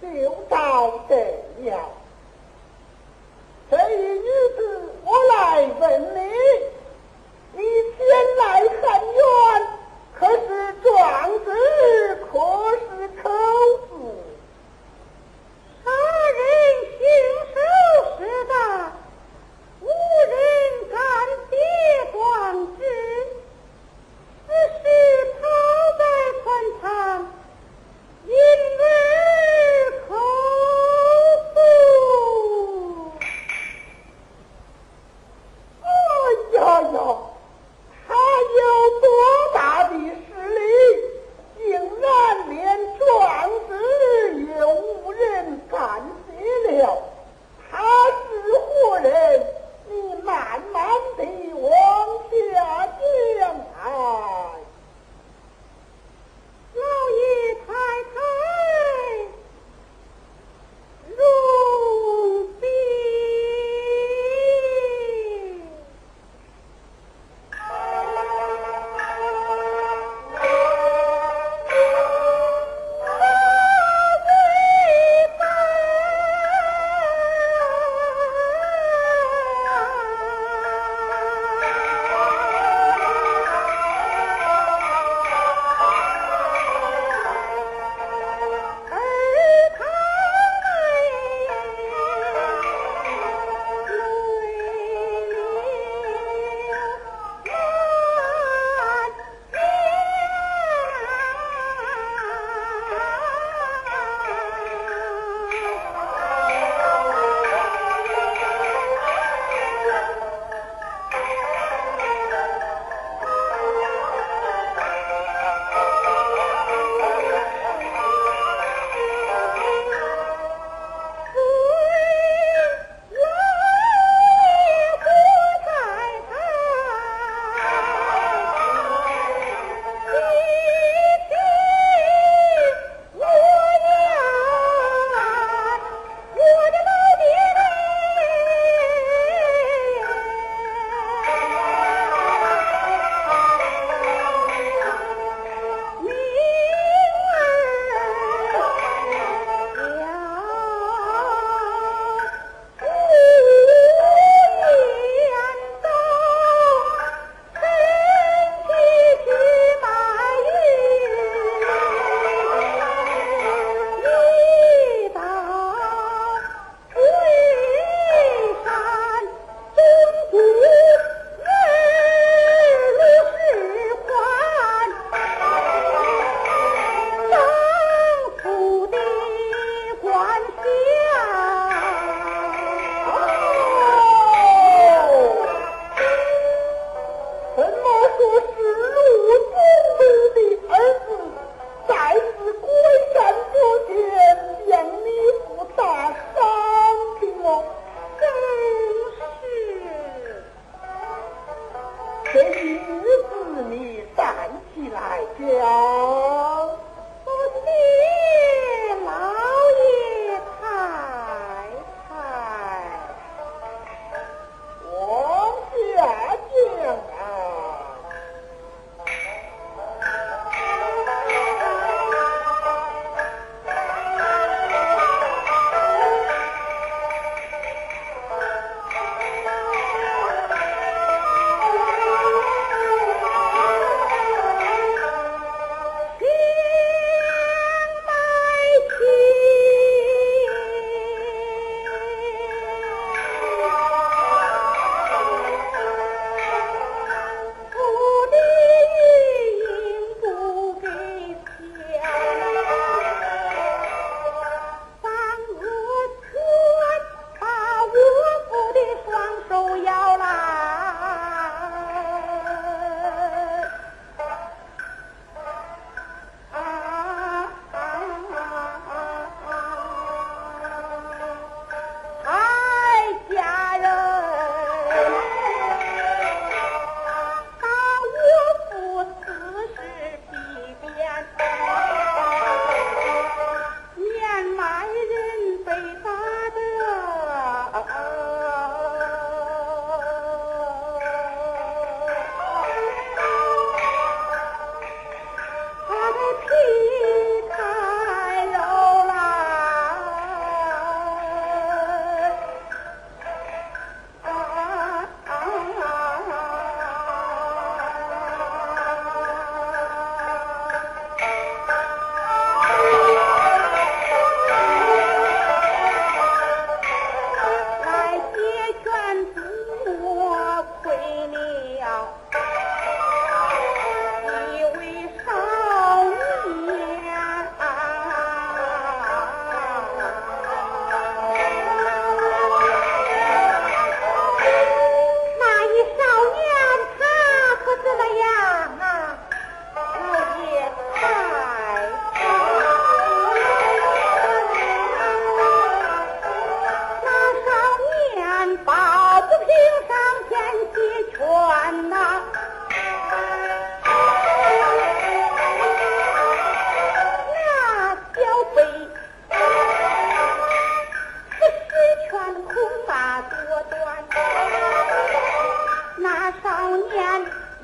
就到这样这一日子我来问你你前来很远可是状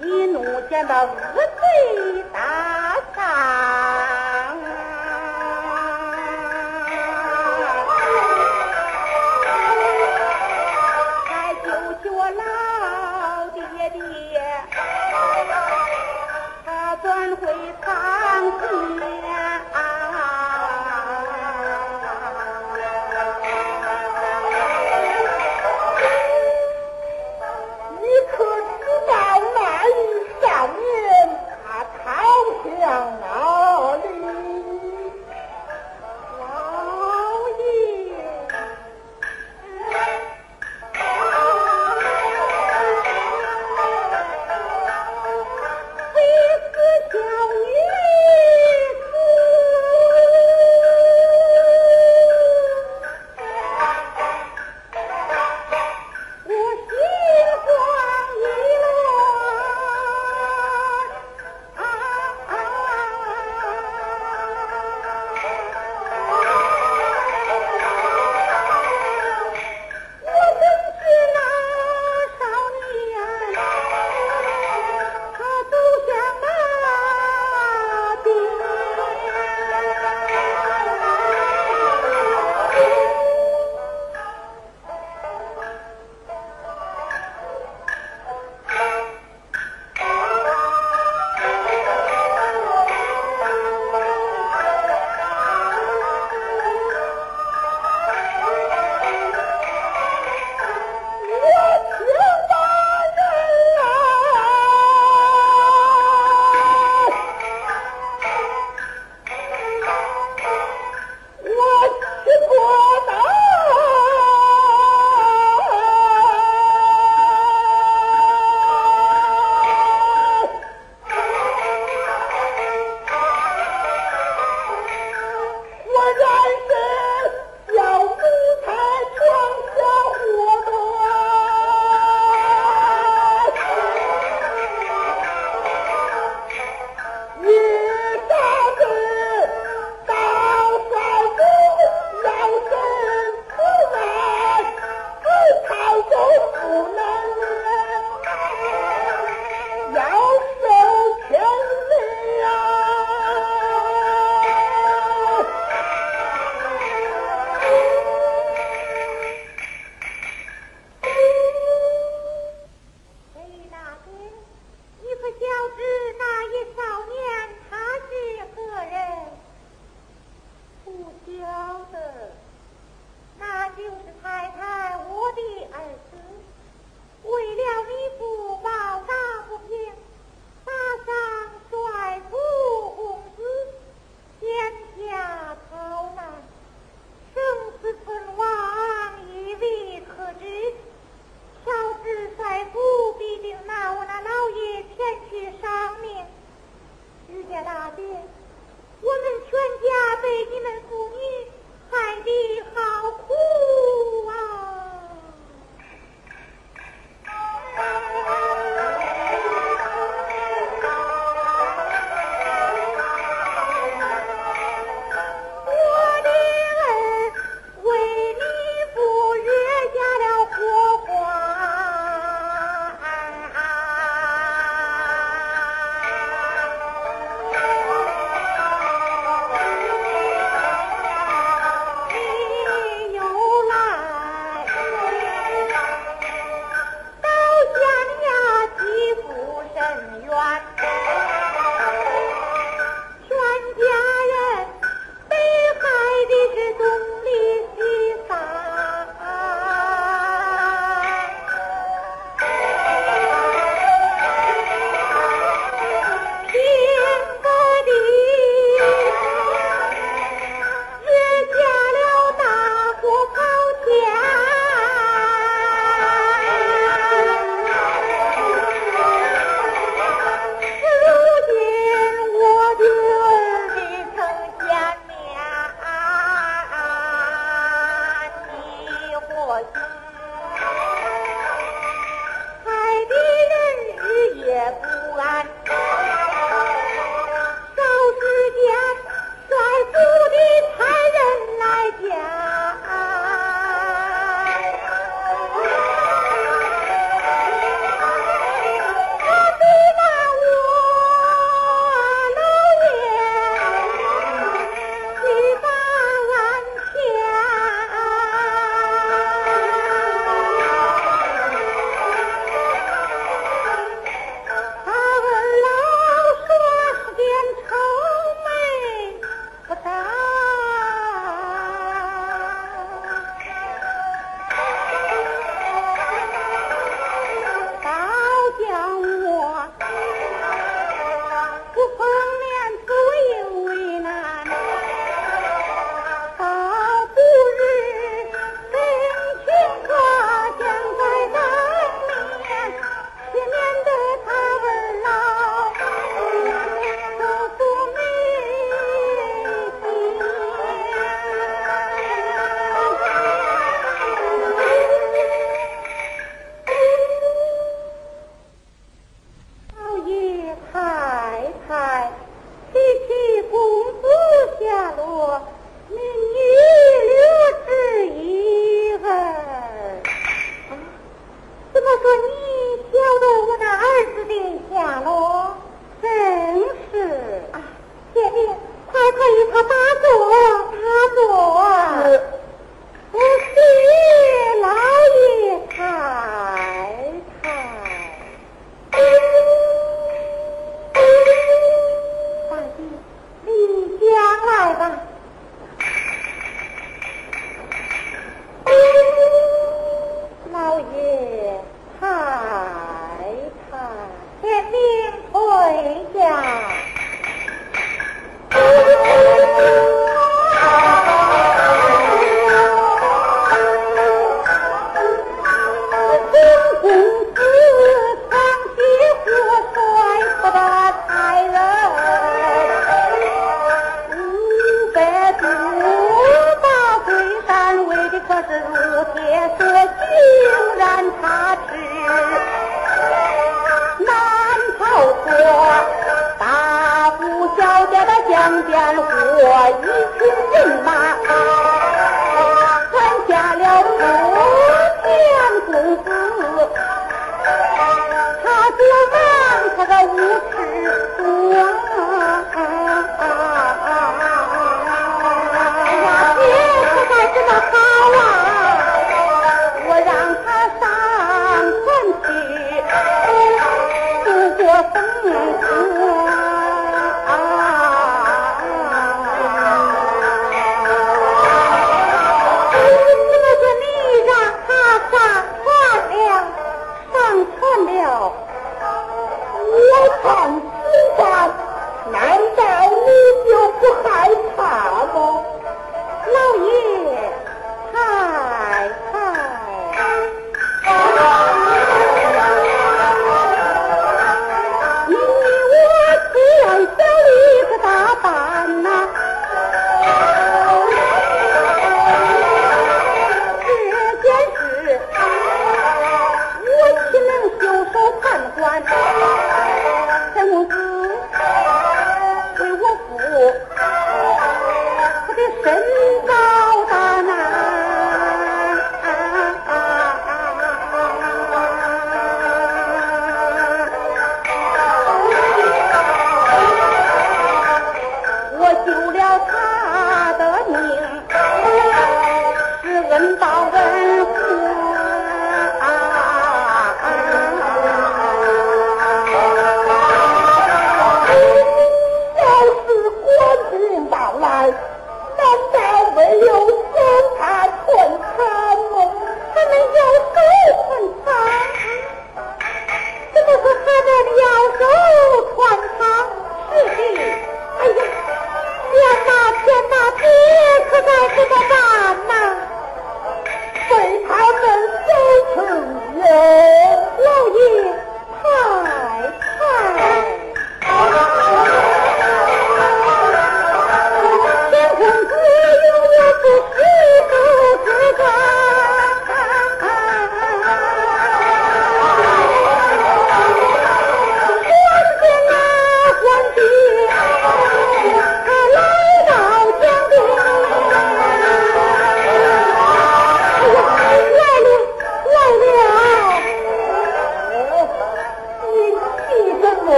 一怒见到恶贼大江边火，一群人马